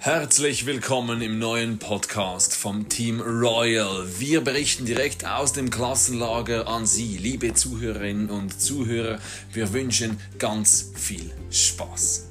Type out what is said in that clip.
Herzlich willkommen im neuen Podcast vom Team Royal. Wir berichten direkt aus dem Klassenlager an Sie, liebe Zuhörerinnen und Zuhörer. Wir wünschen ganz viel Spaß.